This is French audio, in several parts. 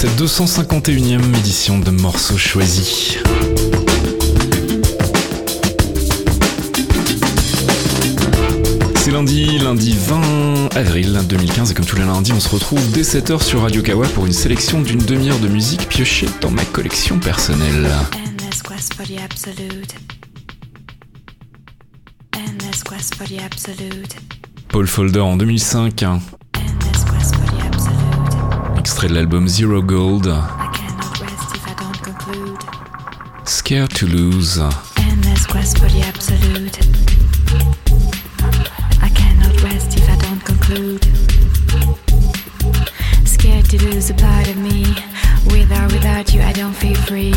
Cette 251e édition de Morceaux choisis. C'est lundi, lundi 20 avril 2015 et comme tous les lundis on se retrouve dès 7h sur Radio Kawa pour une sélection d'une demi-heure de musique piochée dans ma collection personnelle. Paul Folder en 2005 extrait de l'album Zero Gold. Scared to lose. Endless quest for the absolute. I cannot rest if I don't conclude. Scared to lose a part of me. With or without you, I don't feel free.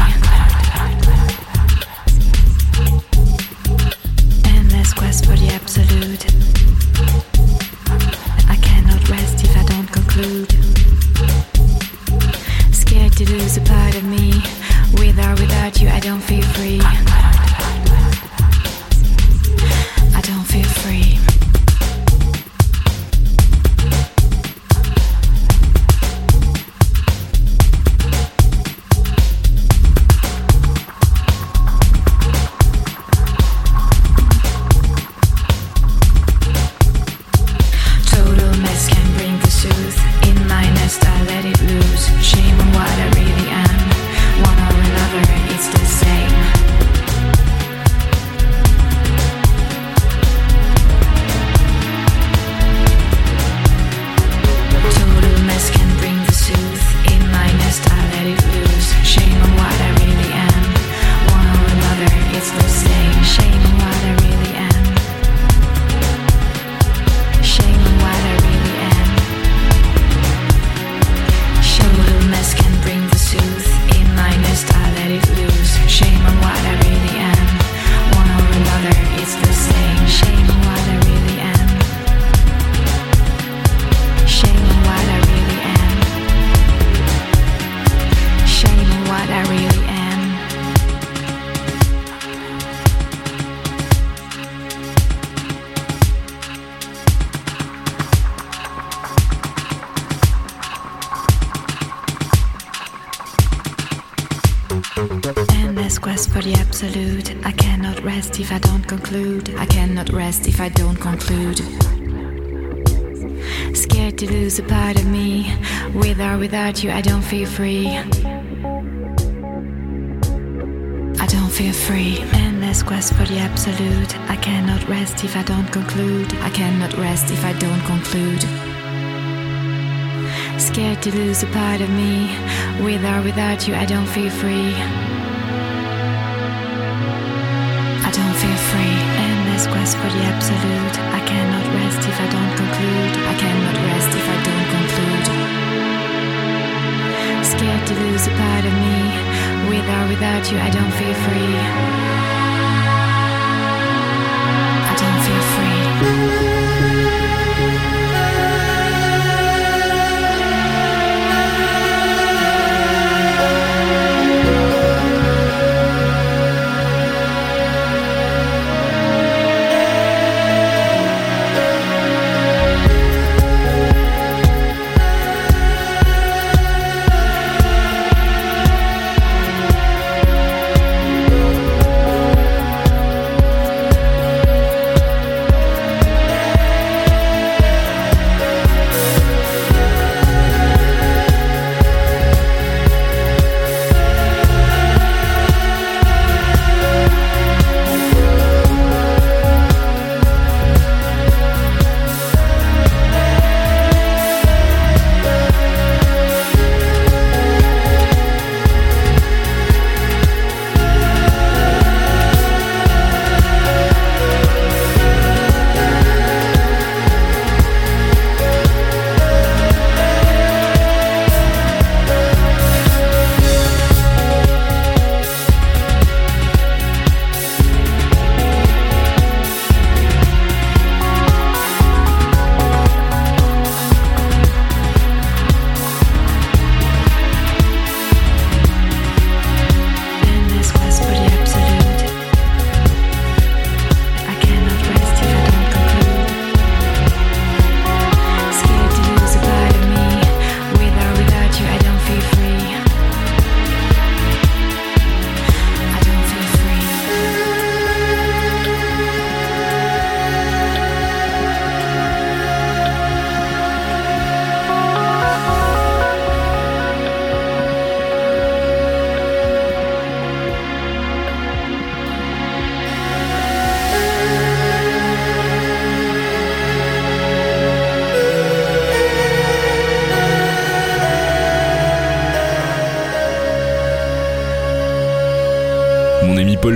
Without you, I don't feel free. I don't feel free. Endless quest for the absolute. I cannot rest if I don't conclude. I cannot rest if I don't conclude. Scared to lose a part of me. With or without you, I don't feel free. For the absolute. I cannot rest if I don't conclude. I cannot rest if I don't conclude. scared to lose a part of me. With or without you, I don't feel free.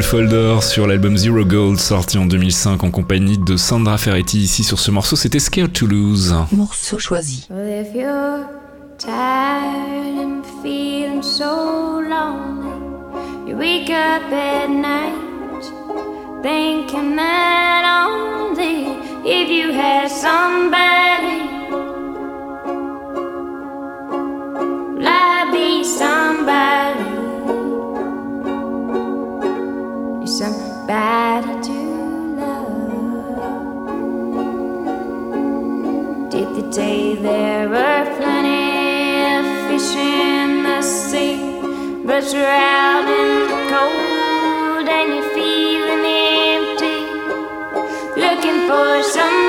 Folder sur l'album Zero Gold sorti en 2005 en compagnie de Sandra Ferretti. Ici sur ce morceau, c'était Scared to Lose. Morceau choisi. Well, if you're tired and feeling so lonely, you wake up at night thinking that only if you had somebody, somebody to love. Did the day there were plenty of fish in the sea, but you're out in the cold and you're feeling empty, looking for somebody?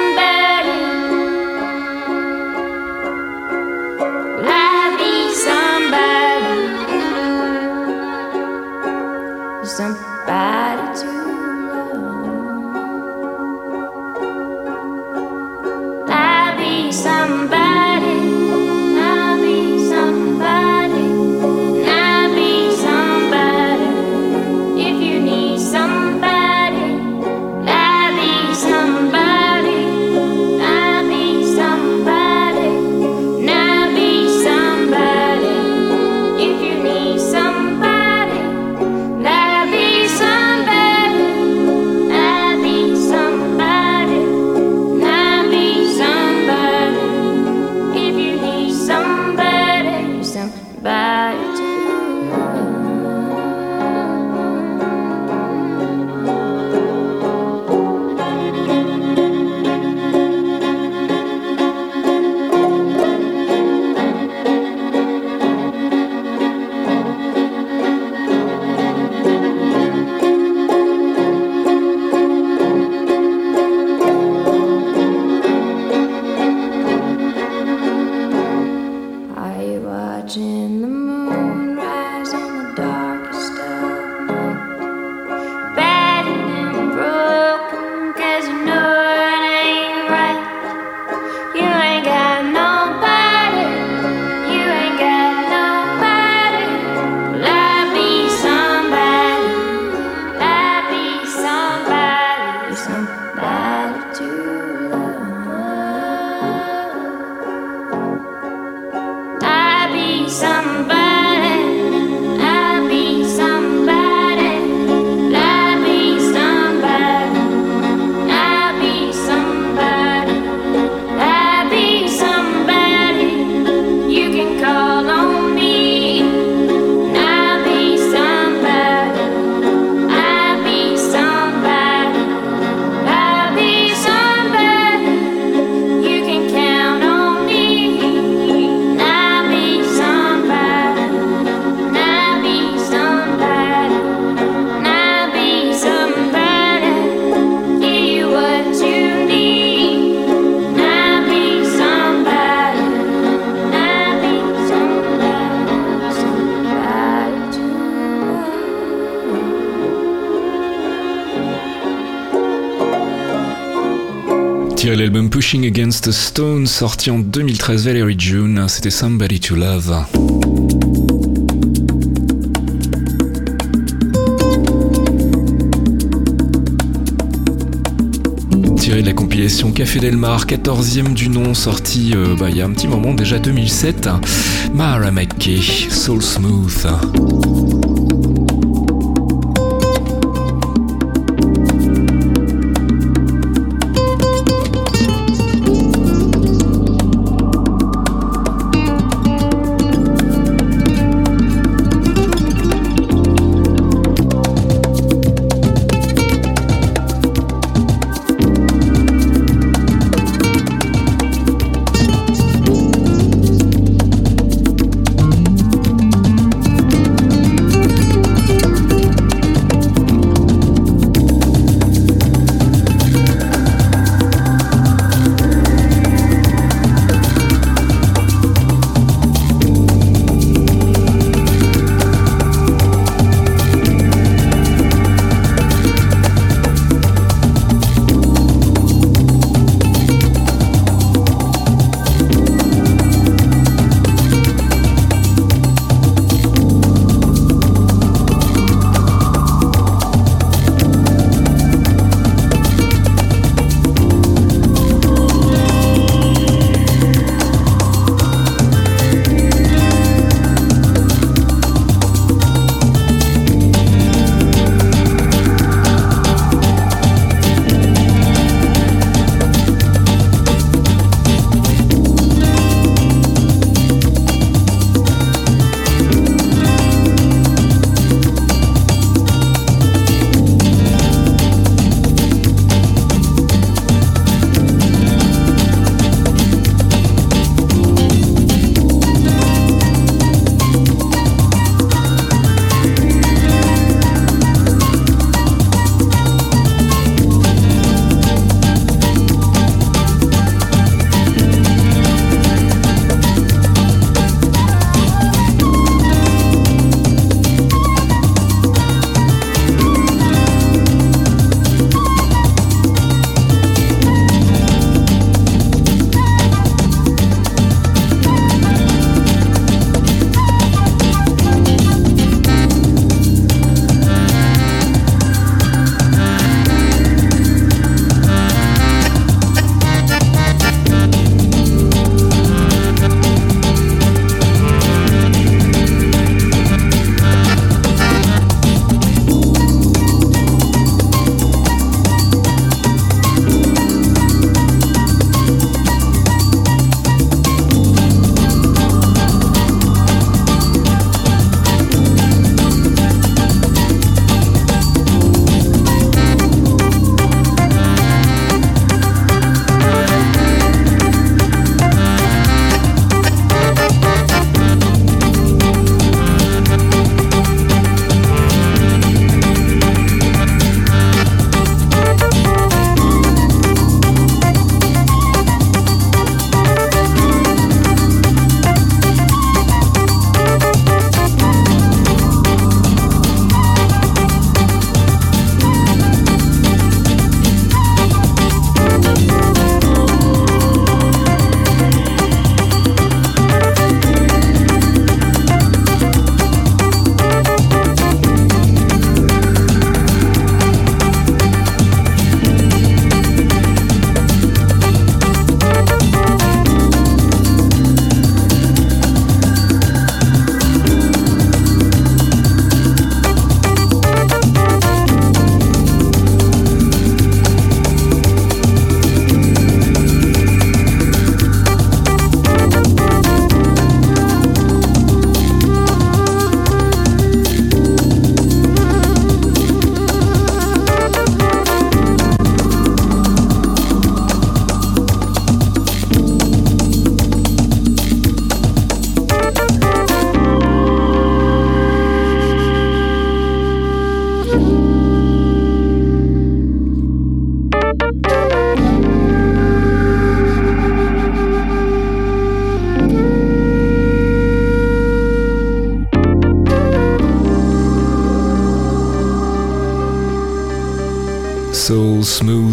Pushing Against a Stone sorti en 2013 Valerie June, c'était Somebody to Love. Tiré de la compilation Café Del Mar, 14e du nom, sorti euh, bah, il y a un petit moment, déjà 2007. Mara McKay, Soul Smooth.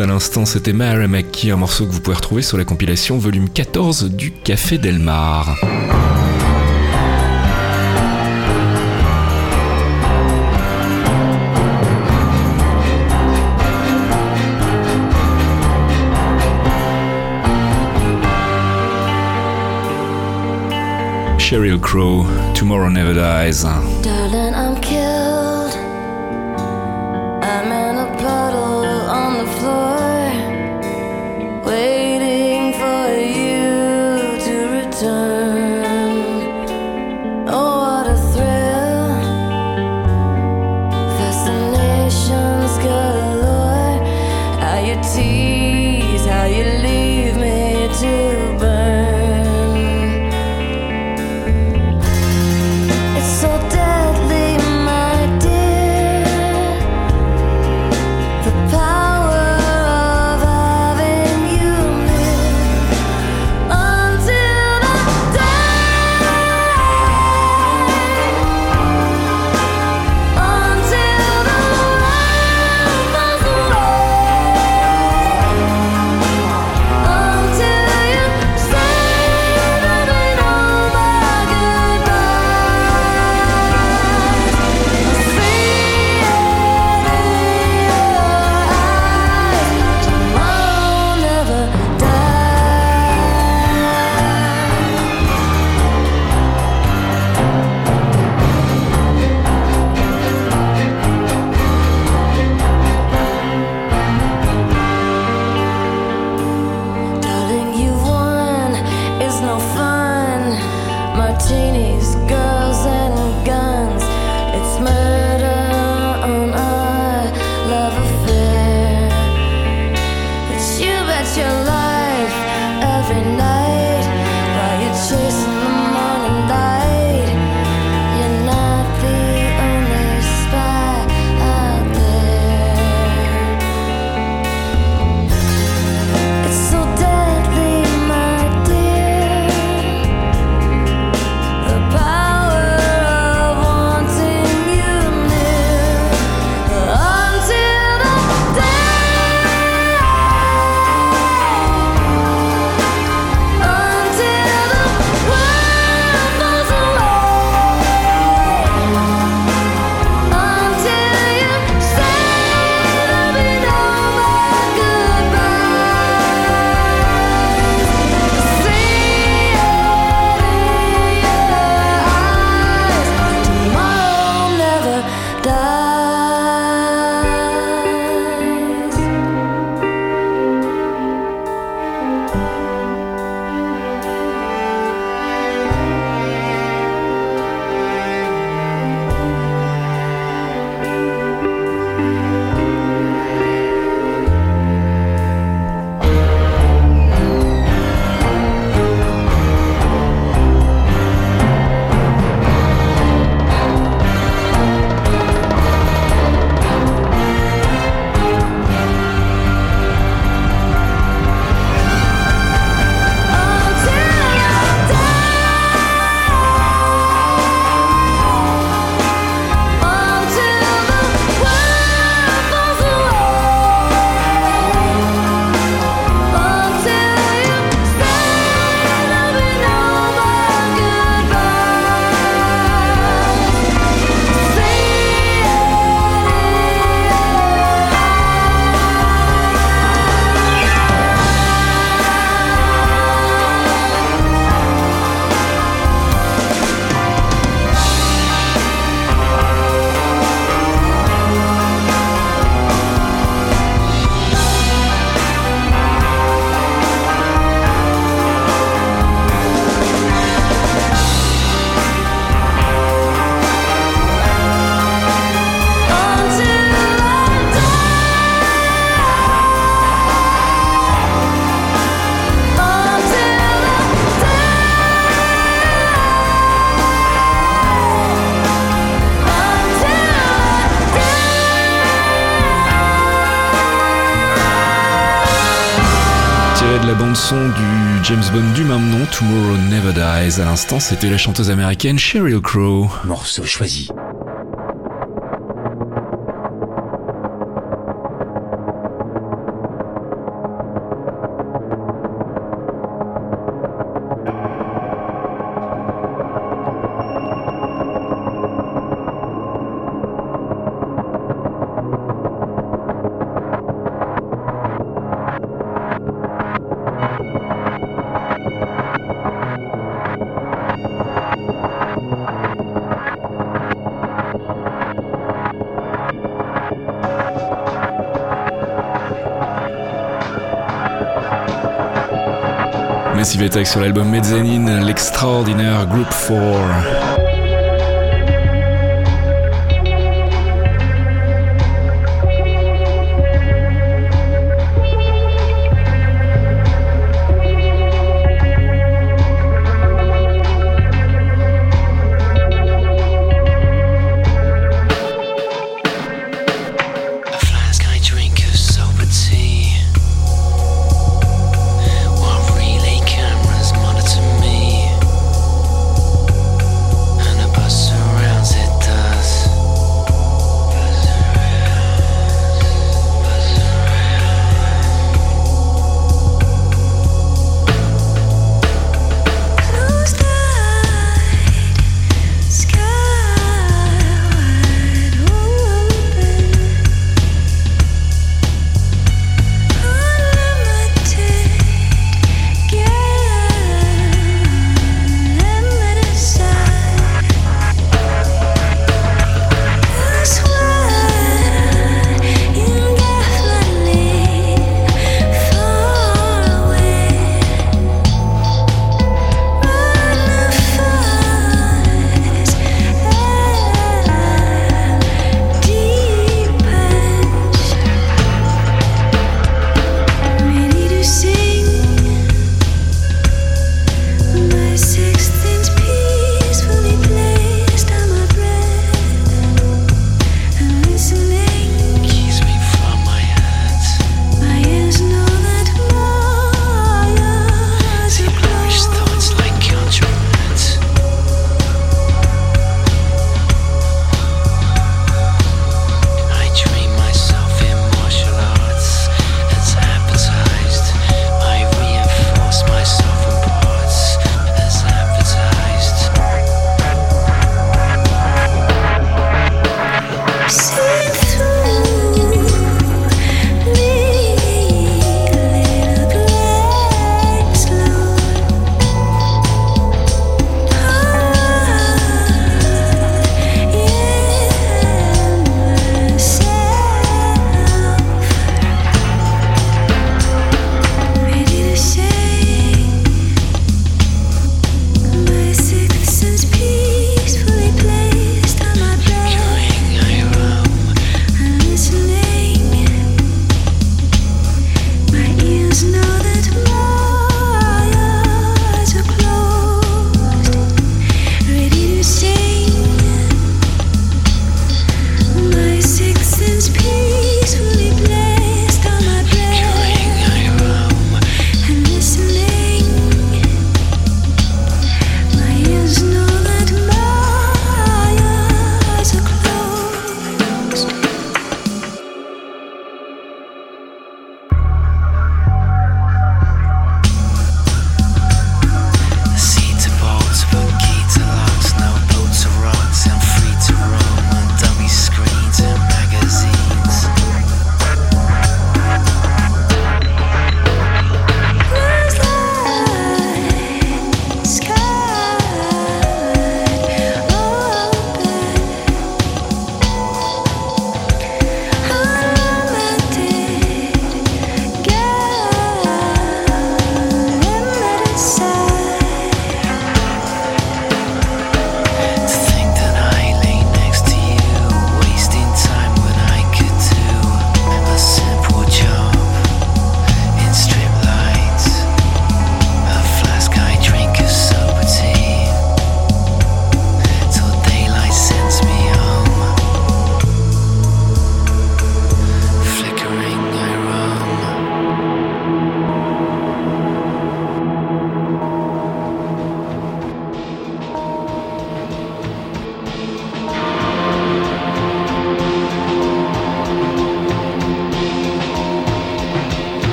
à l'instant, c'était Mara McKee, un morceau que vous pouvez retrouver sur la compilation volume 14 du Café Delmar. Sheryl Crow, Tomorrow Never Dies. James Bond du même nom, Tomorrow Never Dies. À l'instant, c'était la chanteuse américaine Sheryl Crow. Morceau choisi Attack sur l'album Mezzanine, l'extraordinaire Group 4.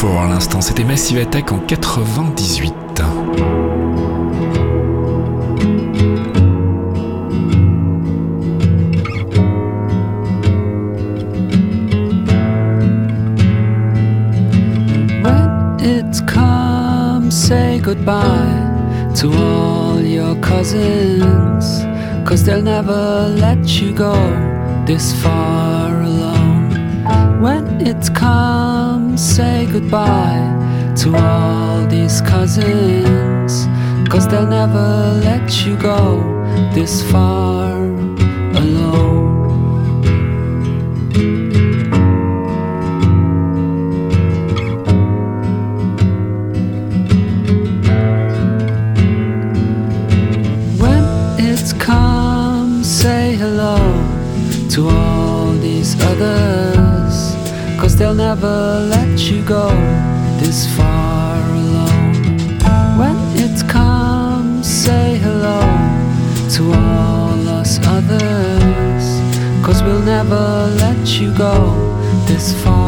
4 à l'instant, c'était Massive Attack en 98. When it's come, say goodbye to all your cousins, cause they'll never let you go this far alone. When it's come, say goodbye to all these cousins, cause they'll never let you go this far alone. When it's come, say hello to all these others, they'll never let you go this far alone. When it comes, say hello to all us others, cause we'll never let you go this far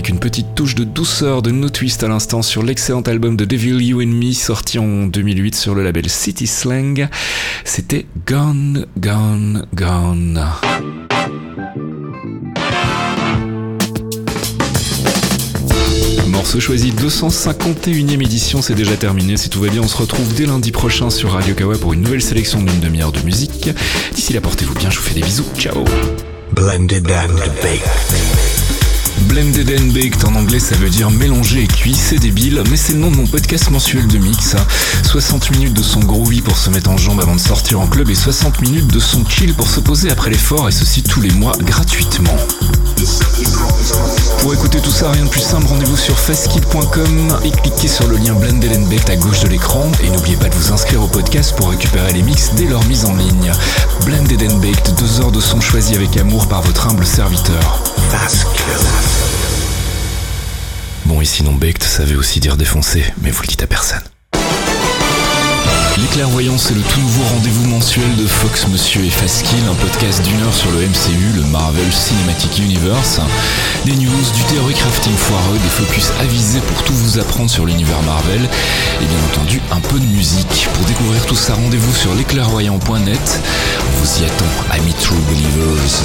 avec une petite touche de douceur de No Twist à l'instant sur l'excellent album de Devil You and Me sorti en 2008 sur le label City Slang. C'était Gone, Gone, Gone. Morceau choisi 251e édition, c'est déjà terminé. Si tout va bien, on se retrouve dès lundi prochain sur Radio Kawa pour une nouvelle sélection d'une demi-heure de musique. D'ici là, portez-vous bien, je vous fais des bisous. Ciao Blended and baked. Blended and Baked en anglais ça veut dire mélanger et cuit, c'est débile, mais c'est le nom de mon podcast mensuel de mix. 60 minutes de son groovy pour se mettre en jambe avant de sortir en club et 60 minutes de son chill pour se poser après l'effort et ceci tous les mois gratuitement. Pour écouter tout ça, rien de plus simple, rendez-vous sur festkid.com et cliquez sur le lien Blended and Baked à gauche de l'écran et n'oubliez pas de vous inscrire au podcast pour récupérer les mix dès leur mise en ligne. Blended and Baked, deux heures de son choisi avec amour par votre humble serviteur. Fast. Bon, et sinon Baked, ça veut aussi dire défoncé, mais vous le dites à personne. Les clairvoyants, c'est le tout nouveau rendez-vous mensuel de Fox Monsieur et Faskill, un podcast d'une heure sur le MCU, le Marvel Cinematic Universe. Des news, du théorie crafting foireux, des focus avisés pour tout vous apprendre sur l'univers Marvel, et bien entendu un peu de musique. Pour découvrir tout ça, rendez-vous sur lesclairvoyants.net. On vous y attend, amis True Believers.